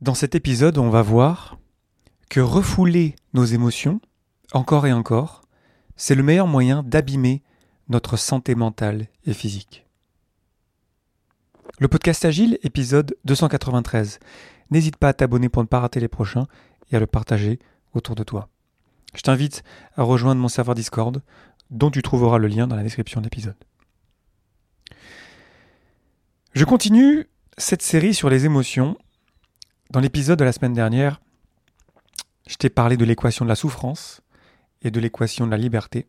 Dans cet épisode, on va voir que refouler nos émotions, encore et encore, c'est le meilleur moyen d'abîmer notre santé mentale et physique. Le podcast Agile, épisode 293. N'hésite pas à t'abonner pour ne pas rater les prochains et à le partager autour de toi. Je t'invite à rejoindre mon serveur Discord, dont tu trouveras le lien dans la description de l'épisode. Je continue cette série sur les émotions dans l'épisode de la semaine dernière, je t'ai parlé de l'équation de la souffrance et de l'équation de la liberté,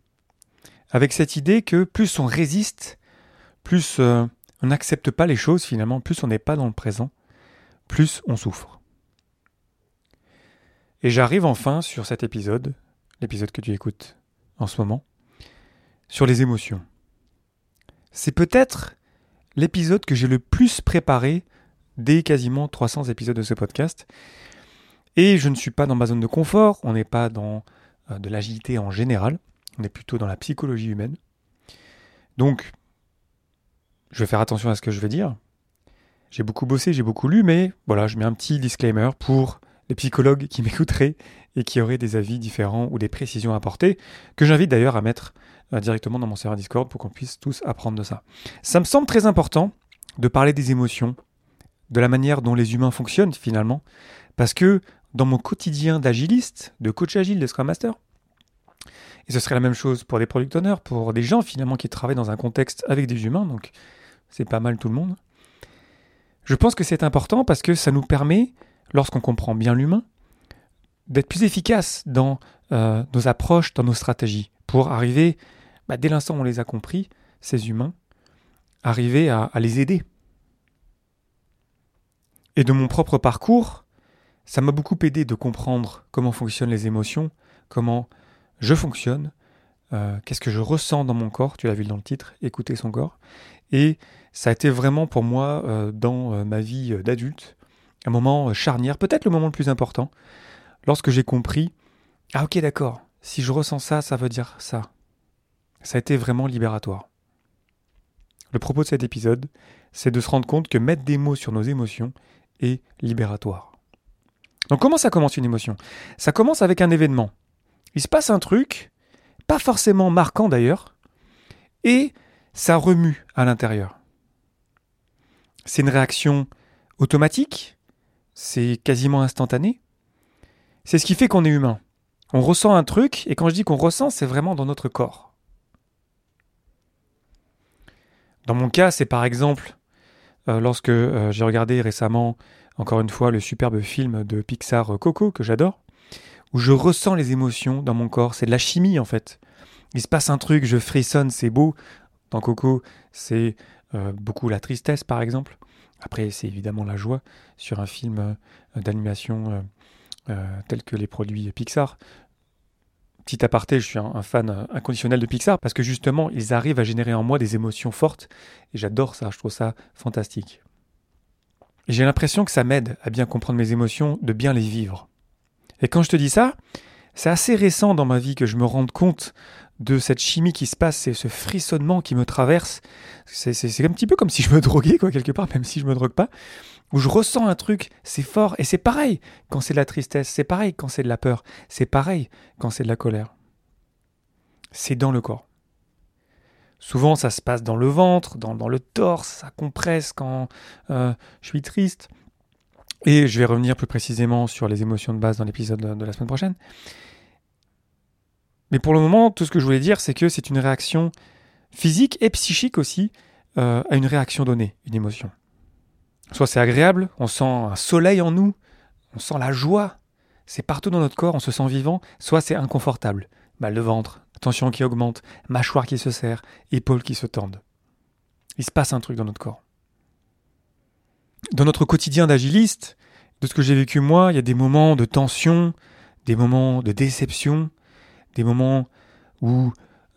avec cette idée que plus on résiste, plus euh, on n'accepte pas les choses finalement, plus on n'est pas dans le présent, plus on souffre. Et j'arrive enfin sur cet épisode, l'épisode que tu écoutes en ce moment, sur les émotions. C'est peut-être l'épisode que j'ai le plus préparé des quasiment 300 épisodes de ce podcast. Et je ne suis pas dans ma zone de confort, on n'est pas dans euh, de l'agilité en général, on est plutôt dans la psychologie humaine. Donc, je vais faire attention à ce que je vais dire. J'ai beaucoup bossé, j'ai beaucoup lu, mais voilà, je mets un petit disclaimer pour les psychologues qui m'écouteraient et qui auraient des avis différents ou des précisions à apporter, que j'invite d'ailleurs à mettre euh, directement dans mon serveur Discord pour qu'on puisse tous apprendre de ça. Ça me semble très important de parler des émotions de la manière dont les humains fonctionnent finalement. Parce que dans mon quotidien d'agiliste, de coach agile, de Scrum Master, et ce serait la même chose pour des product owners, pour des gens finalement qui travaillent dans un contexte avec des humains, donc c'est pas mal tout le monde. Je pense que c'est important parce que ça nous permet, lorsqu'on comprend bien l'humain, d'être plus efficace dans euh, nos approches, dans nos stratégies, pour arriver, bah, dès l'instant où on les a compris, ces humains, arriver à les aider et de mon propre parcours, ça m'a beaucoup aidé de comprendre comment fonctionnent les émotions, comment je fonctionne, euh, qu'est-ce que je ressens dans mon corps, tu l'as vu dans le titre, écouter son corps. Et ça a été vraiment pour moi, euh, dans euh, ma vie d'adulte, un moment charnière, peut-être le moment le plus important, lorsque j'ai compris, ah ok d'accord, si je ressens ça, ça veut dire ça. Ça a été vraiment libératoire. Le propos de cet épisode, c'est de se rendre compte que mettre des mots sur nos émotions, libératoire. Donc comment ça commence une émotion? Ça commence avec un événement. Il se passe un truc, pas forcément marquant d'ailleurs, et ça remue à l'intérieur. C'est une réaction automatique, c'est quasiment instantané. C'est ce qui fait qu'on est humain. On ressent un truc, et quand je dis qu'on ressent, c'est vraiment dans notre corps. Dans mon cas, c'est par exemple lorsque euh, j'ai regardé récemment, encore une fois, le superbe film de Pixar euh, Coco, que j'adore, où je ressens les émotions dans mon corps. C'est de la chimie, en fait. Il se passe un truc, je frissonne, c'est beau. Dans Coco, c'est beaucoup la tristesse, par exemple. Après, c'est évidemment la joie sur un film d'animation tel que les produits Pixar. Petit aparté, je suis un, fan inconditionnel de Pixar parce que justement, ils arrivent à générer en moi des émotions fortes et j'adore ça, je trouve ça fantastique. Et j'ai l'impression que ça m'aide à bien comprendre mes émotions, de bien les vivre. Et quand je te dis ça, c'est assez récent dans ma vie que je me rende compte de cette chimie qui se passe, c'est ce frissonnement qui me traverse. C'est un petit peu comme si je me droguais, quoi, quelque part, même si je me drogue pas où je ressens un truc, c'est fort, et c'est pareil quand c'est de la tristesse, c'est pareil quand c'est de la peur, c'est pareil quand c'est de la colère. C'est dans le corps. Souvent, ça se passe dans le ventre, dans, le torse, ça compresse quand euh, je suis triste. Et je vais revenir plus précisément sur les émotions de base dans l'épisode de, la semaine prochaine. Mais pour le moment, tout ce que je voulais dire, c'est que c'est une réaction physique et psychique aussi euh, à une réaction donnée, une émotion. Soit c'est agréable, on sent un soleil en nous, on sent la joie, c'est partout dans notre corps, on se sent vivant, soit c'est inconfortable, mal de ventre, tension qui augmente, mâchoire qui se serre, épaules qui se tendent. Il se passe un truc dans notre corps. Dans notre quotidien d'agiliste, de ce que j'ai vécu moi, il y a des moments de tension, des moments de déception, des moments où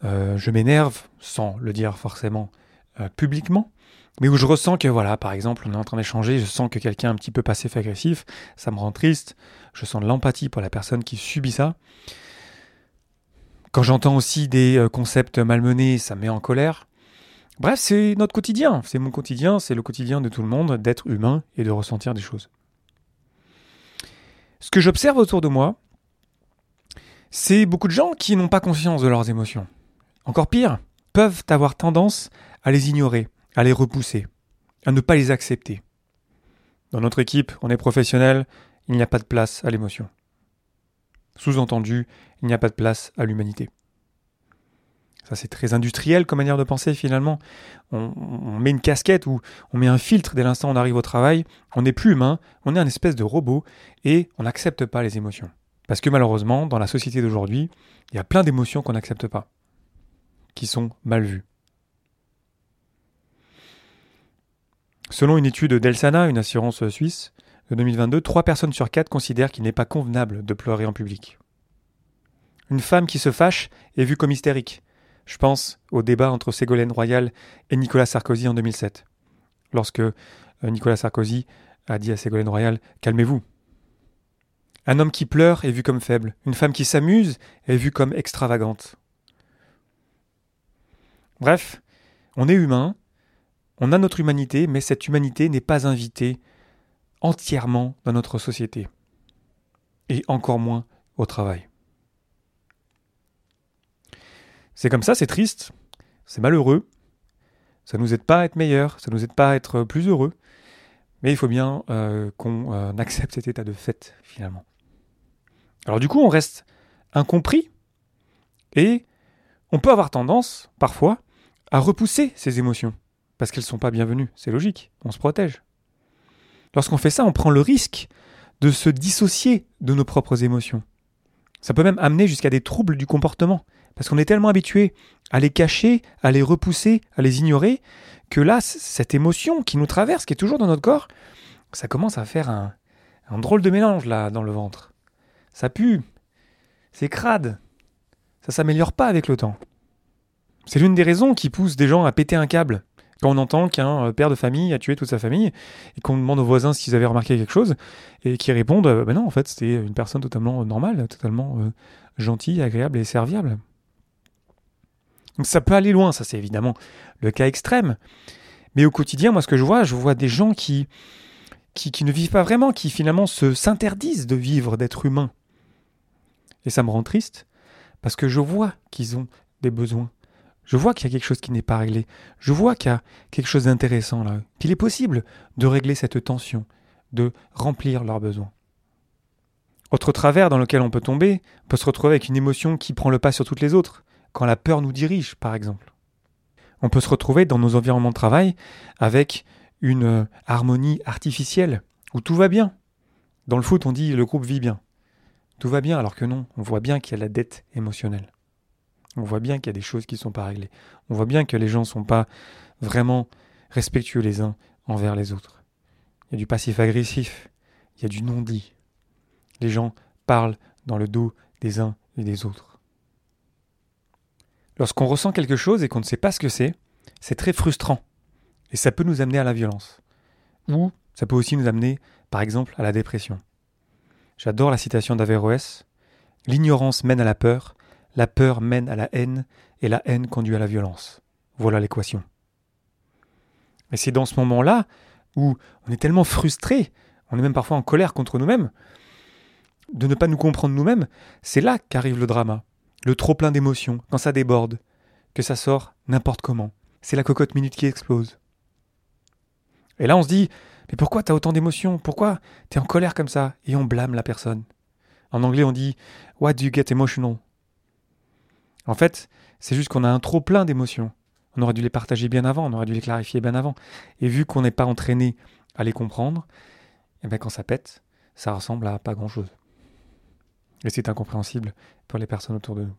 euh, je m'énerve, sans le dire forcément euh, publiquement, mais où je ressens que, voilà, par exemple, on est en train d'échanger, je sens que quelqu'un est un petit peu passif-agressif, ça me rend triste, je sens de l'empathie pour la personne qui subit ça. Quand j'entends aussi des euh, concepts malmenés, ça me met en colère. Bref, c'est notre quotidien, c'est mon quotidien, c'est le quotidien de tout le monde d'être humain et de ressentir des choses. ce que j'observe autour de moi, c'est beaucoup de gens qui n'ont pas conscience de leurs émotions. Encore pire, peuvent avoir tendance à les ignorer, à les repousser, à ne pas les accepter. Dans notre équipe, on est professionnel, il n'y a pas de place à l'émotion. Sous-entendu, il n'y a pas de place à l'humanité. Ça, c'est très industriel comme manière de penser finalement. On, met une casquette ou on met un filtre dès l'instant où on arrive au travail. On n'est plus humain, on est un espèce de robot et on n'accepte pas les émotions. Parce que malheureusement, dans la société d'aujourd'hui, il y a plein d'émotions qu'on n'accepte pas, qui sont mal vues. Selon une étude d'Elsana, une assurance suisse, de 2022, 3 personnes sur 4 considèrent qu'il n'est pas convenable de pleurer en public. Une femme qui se fâche est vue comme hystérique. Je pense au débat entre Ségolène Royal et Nicolas Sarkozy en 2007, lorsque euh, Nicolas Sarkozy a dit à Ségolène Royal Calmez-vous. Un homme qui pleure est vu comme faible, une femme qui s'amuse est vue comme extravagante. Bref, on est humain, on a notre humanité, mais cette humanité n'est pas invitée entièrement dans notre société, et encore moins au travail. C'est comme ça, c'est triste, c'est malheureux, ça ne nous aide pas à être meilleur, ça ne nous aide pas à être plus heureux, mais il faut bien euh, qu'on euh, accepte cet état de fait finalement. Alors du coup, on reste incompris et on peut avoir tendance, parfois, à repousser ces émotions, parce qu'elles ne sont pas bienvenues, c'est logique, on se protège. Lorsqu'on fait ça, on prend le risque de se dissocier de nos propres émotions. Ça peut même amener jusqu'à des troubles du comportement, parce qu'on est tellement habitué à les cacher, à les repousser, à les ignorer, que là, cette émotion qui nous traverse, qui est toujours dans notre corps, ça commence à faire un, drôle de mélange là dans le ventre. Ça pue. C'est crade. Ça s'améliore pas avec le temps. C'est l'une des raisons qui pousse des gens à péter un câble. Quand on entend qu'un euh, père de famille a tué toute sa famille et qu'on demande aux voisins s'ils avaient remarqué quelque chose et qu'ils répondent euh, ben non en fait c'était une personne totalement normale, totalement euh, gentille, agréable et serviable. Donc ça peut aller loin, ça c'est évidemment le cas extrême. Mais au quotidien, moi ce que je vois, je vois des gens qui qui, ne vivent pas vraiment, qui finalement se s'interdisent de vivre, d'être humains. Et ça me rend triste, parce que je vois qu'ils ont des besoins. Je vois qu'il y a quelque chose qui n'est pas réglé. Je vois qu'il y a quelque chose d'intéressant là. Qu'il est possible de régler cette tension, de remplir leurs besoins. Autre travers dans lequel on peut tomber, on peut se retrouver avec une émotion qui prend le pas sur toutes les autres, quand la peur nous dirige, par exemple. On peut se retrouver dans nos environnements de travail avec une harmonie artificielle, où tout va bien. Dans le foot, on dit le groupe vit bien tout va bien, alors que non, on voit bien qu'il y a la dette émotionnelle. On voit bien qu'il y a des choses qui ne sont pas réglées. On voit bien que les gens ne sont pas vraiment respectueux les uns envers les autres. Il y a du passif agressif, il y a du non-dit. Les gens parlent dans le dos des uns et des autres. Lorsqu'on ressent quelque chose et qu'on ne sait pas ce que c'est, c'est très frustrant. Et ça peut nous amener à la violence. Ou ça peut aussi nous amener, par exemple, à la dépression. J'adore la citation d'Averroès. L'ignorance mène à la peur, la peur mène à la haine, et la haine conduit à la violence. Voilà l'équation. Et c'est dans ce moment-là où on est tellement frustré, on est même parfois en colère contre nous-mêmes, de ne pas nous comprendre nous-mêmes, c'est là qu'arrive le drama, le trop plein d'émotions, quand ça déborde, que ça sort n'importe comment. C'est la cocotte minute qui explose. Et là on se dit, mais pourquoi t'as autant d'émotions? Pourquoi t'es en colère comme ça? Et on blâme la personne. En anglais, on dit What do you get emotional? En fait, c'est juste qu'on a un trop plein d'émotions. On aurait dû les partager bien avant, on aurait dû les clarifier bien avant. Et vu qu'on n'est pas entraîné à les comprendre, eh bien quand ça pète, ça ressemble à pas grand-chose. Et c'est incompréhensible pour les personnes autour de nous.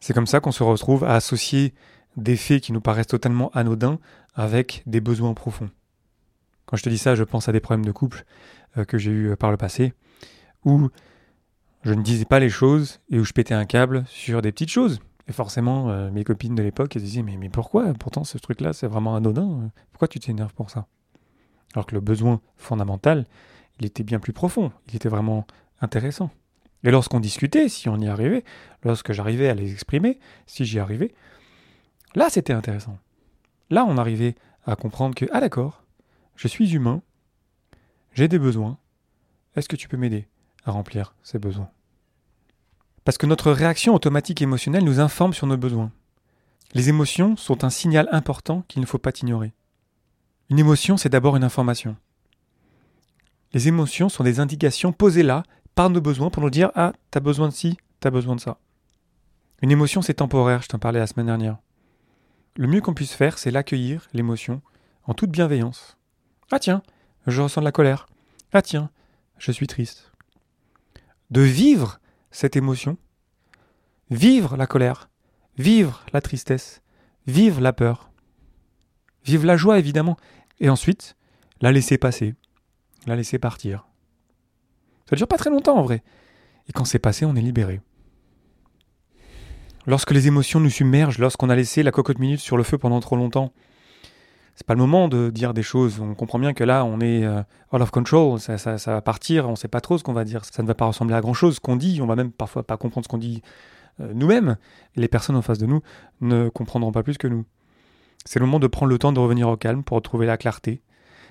C'est comme ça qu'on se retrouve à associer des faits qui nous paraissent totalement anodins avec des besoins profonds. Quand je te dis ça, je pense à des problèmes de couple euh, que j'ai eu euh, par le passé, où je ne disais pas les choses et où je pétais un câble sur des petites choses. Et forcément, euh, mes copines de l'époque, elles disaient mais, mais pourquoi? Pourtant, ce truc-là, c'est vraiment anodin. Pourquoi tu t'énerves pour ça? Alors que le besoin fondamental, il était bien plus profond. Il était vraiment intéressant. Et lorsqu'on discutait, si on y arrivait, lorsque j'arrivais à les exprimer, si j'y arrivais, là, c'était intéressant. Là, on arrivait à comprendre que, ah d'accord, je suis humain, j'ai des besoins, est-ce que tu peux m'aider? À remplir ces besoins Parce que notre réaction automatique émotionnelle nous informe sur nos besoins. Les émotions sont un signal important qu'il ne faut pas ignorer. Une émotion, c'est d'abord une information. Les émotions sont des indications posées là par nos besoins pour nous dire Ah, t'as besoin de ci, t'as besoin de ça. Une émotion, c'est temporaire, je t'en parlais la semaine dernière. Le mieux qu'on puisse faire, c'est l'accueillir, l'émotion, en toute bienveillance. Ah tiens, je ressens de la colère. Ah tiens, je suis triste. De vivre cette émotion, vivre la colère, vivre la tristesse, vivre la peur, vivre la joie évidemment, et ensuite la laisser passer, la laisser partir. Ça dure pas très longtemps en vrai. Et quand c'est passé, on est libéré. Lorsque les émotions nous submergent, lorsqu'on a laissé la cocotte minute sur le feu pendant trop longtemps, c'est pas le moment de dire des choses. On comprend bien que là, on est euh, out of control, ça, va partir, on sait pas trop ce qu'on va dire. Ça ne va pas ressembler à grand chose ce qu'on dit, on va même parfois pas comprendre ce qu'on dit euh, nous-mêmes. Les personnes en face de nous ne comprendront pas plus que nous. C'est le moment de prendre le temps de revenir au calme pour retrouver la clarté,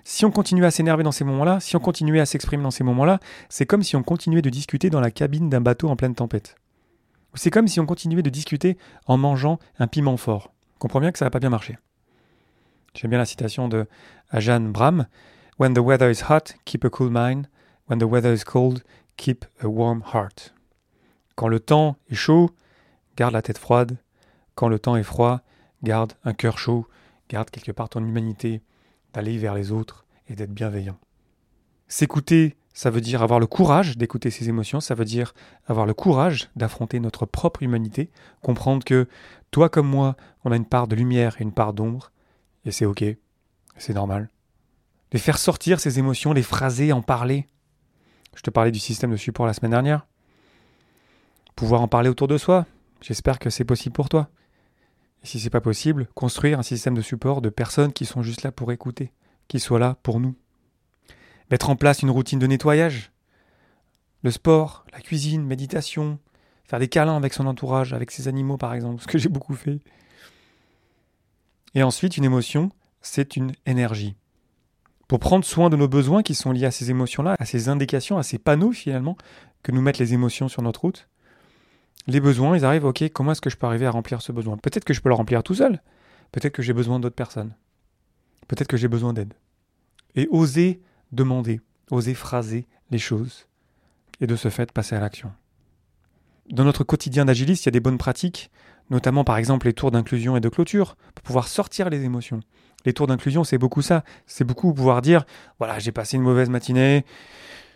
si on continuait à s'énerver dans ces moments-là, si on continuait à s'exprimer dans ces moments-là, c'est comme si on continuait de discuter dans la cabine d'un bateau en pleine tempête. C'est comme si on continuait de discuter en mangeant un piment fort. On comprend bien que ça va pas bien marcher. J'aime bien la citation de Ajan Bram When the weather is hot, keep a cool mind. When the weather is cold, keep a warm heart. Quand le temps est chaud, garde la tête froide. Quand le temps est froid, garde un cœur chaud. Garde quelque part ton humanité, d'aller vers les autres et d'être bienveillant. S'écouter, ça veut dire avoir le courage d'écouter ses émotions, ça veut dire avoir le courage d'affronter notre propre humanité, comprendre que toi comme moi, on a une part de lumière et une part d'ombre, et c'est ok, c'est normal. Les faire sortir ces émotions, les phraser, en parler. Je te parlais du système de support la semaine dernière. Pouvoir en parler autour de soi, j'espère que c'est possible pour toi. Et si c'est pas possible, construire un système de support de personnes qui sont juste là pour écouter, qui soient là pour nous. Mettre en place une routine de nettoyage. Le sport, la cuisine, méditation, faire des câlins avec son entourage, avec ses animaux par exemple, ce que j'ai beaucoup fait. Et ensuite, une émotion, c'est une énergie. Pour prendre soin de nos besoins qui sont liés à ces émotions-là, à ces indications, à ces panneaux finalement que nous mettent les émotions sur notre route, les besoins, ils arrivent, ok, comment est-ce que je peux arriver à remplir ce besoin? Peut-être que je peux le remplir tout seul. Peut-être que j'ai besoin d'autres personnes. Peut-être que j'ai besoin d'aide. Et oser demander, oser phraser les choses. Et de ce fait, passer à l'action. Dans notre quotidien d'agiliste, il y a des bonnes pratiques, notamment par exemple les tours d'inclusion et de clôture, pour pouvoir sortir les émotions. Les tours d'inclusion, c'est beaucoup ça. C'est beaucoup pouvoir dire, voilà, j'ai passé une mauvaise matinée,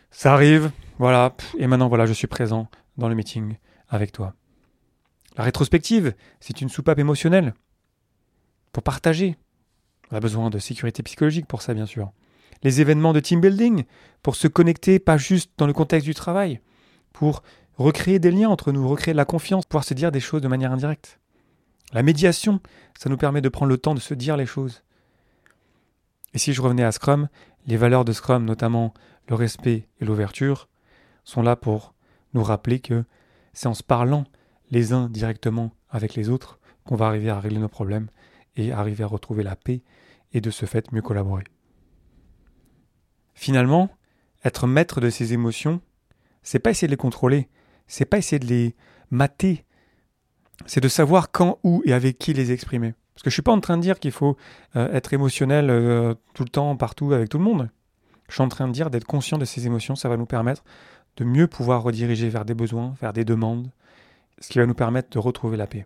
ça arrive, voilà, et maintenant, voilà, je suis présent dans le meeting avec toi. La rétrospective, c'est une soupape émotionnelle. Pour partager. On a besoin de sécurité psychologique pour ça, bien sûr. Les événements de team building, pour se connecter pas juste dans le contexte du travail, pour recréer des liens entre nous, recréer la confiance, pouvoir se dire des choses de manière indirecte. La médiation, ça nous permet de prendre le temps de se dire les choses. Et si je revenais à Scrum, les valeurs de Scrum, notamment le respect et l'ouverture, sont là pour nous rappeler que c'est en se parlant les uns directement avec les autres qu'on va arriver à régler nos problèmes et arriver à retrouver la paix et de ce fait mieux collaborer. Finalement, être maître de ses émotions, c'est pas essayer de les contrôler, c'est pas essayer de les mater, c'est de savoir quand, où et avec qui les exprimer. Parce que je suis pas en train de dire qu'il faut euh, être émotionnel euh, tout le temps, partout, avec tout le monde. Je suis en train de dire d'être conscient de ses émotions, ça va nous permettre de mieux pouvoir rediriger vers des besoins, vers des demandes, ce qui va nous permettre de retrouver la paix.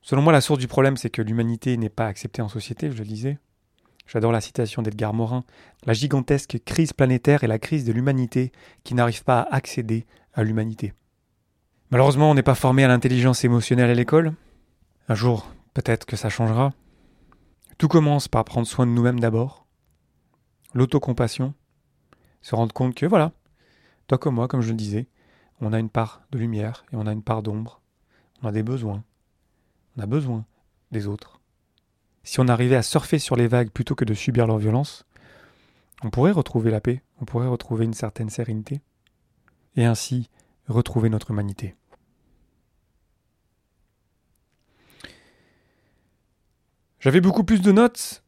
Selon moi, la source du problème, c'est que l'humanité n'est pas acceptée en société, je le disais. J'adore la citation d'Edgar Morin. La gigantesque crise planétaire est la crise de l'humanité qui n'arrive pas à accéder à l'humanité. Malheureusement, on n'est pas formé à l'intelligence émotionnelle à l'école. Un jour, peut-être que ça changera. Tout commence par prendre soin de nous-mêmes d'abord. L'autocompassion, se rendre compte que voilà, toi comme moi, comme je le disais, on a une part de lumière et on a une part d'ombre. On a des besoins. On a besoin des autres. Si on arrivait à surfer sur les vagues plutôt que de subir leur violence, on pourrait retrouver la paix, on pourrait retrouver une certaine sérénité, et ainsi retrouver notre humanité. J'avais beaucoup plus de notes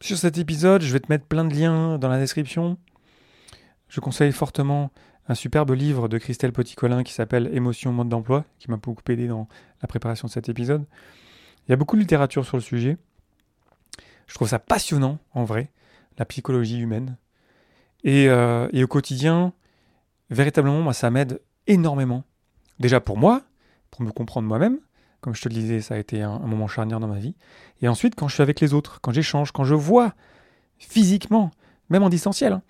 sur cet épisode, je vais te mettre plein de liens dans la description. je conseille fortement un superbe livre de Christelle Petit-Colin qui s'appelle Émotion, mode d'emploi, qui m'a beaucoup aidé dans la préparation de cet épisode. Il y a beaucoup de littérature sur le sujet. Je trouve ça passionnant, en vrai, la psychologie humaine. Et, euh, et au quotidien, véritablement, moi, ça m'aide énormément. Déjà pour moi, pour me comprendre moi-même. Comme je te le disais, ça a été un, un moment charnière dans ma vie. Et ensuite, quand je suis avec les autres, quand j'échange, quand je vois physiquement, même en distanciel, hein,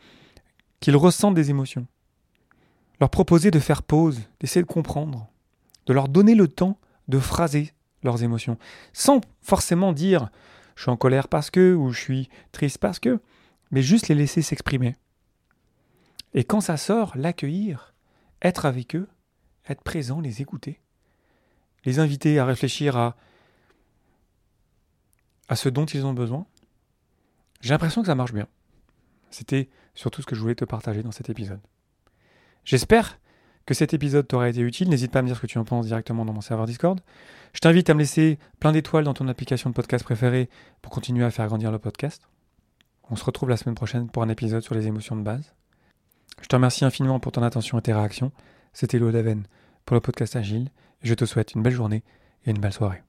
qu'ils ressentent des émotions. Leur proposer de faire pause, d'essayer de comprendre, de leur donner le temps de phraser leurs émotions, sans forcément dire je suis en colère parce que, ou je suis triste parce que, mais juste les laisser s'exprimer. Et quand ça sort, l'accueillir, être avec eux, être présent, les écouter, les inviter à réfléchir à, à ce dont ils ont besoin. J'ai l'impression que ça marche bien. C'était surtout ce que je voulais te partager dans cet épisode. J'espère que cet épisode t'aura été utile. N'hésite pas à me dire ce que tu en penses directement dans mon serveur Discord. Je t'invite à me laisser plein d'étoiles dans ton application de podcast préférée pour continuer à faire grandir le podcast. On se retrouve la semaine prochaine pour un épisode sur les émotions de base. Je te remercie infiniment pour ton attention et tes réactions. C'était Daven pour le podcast Agile. Je te souhaite une belle journée et une belle soirée.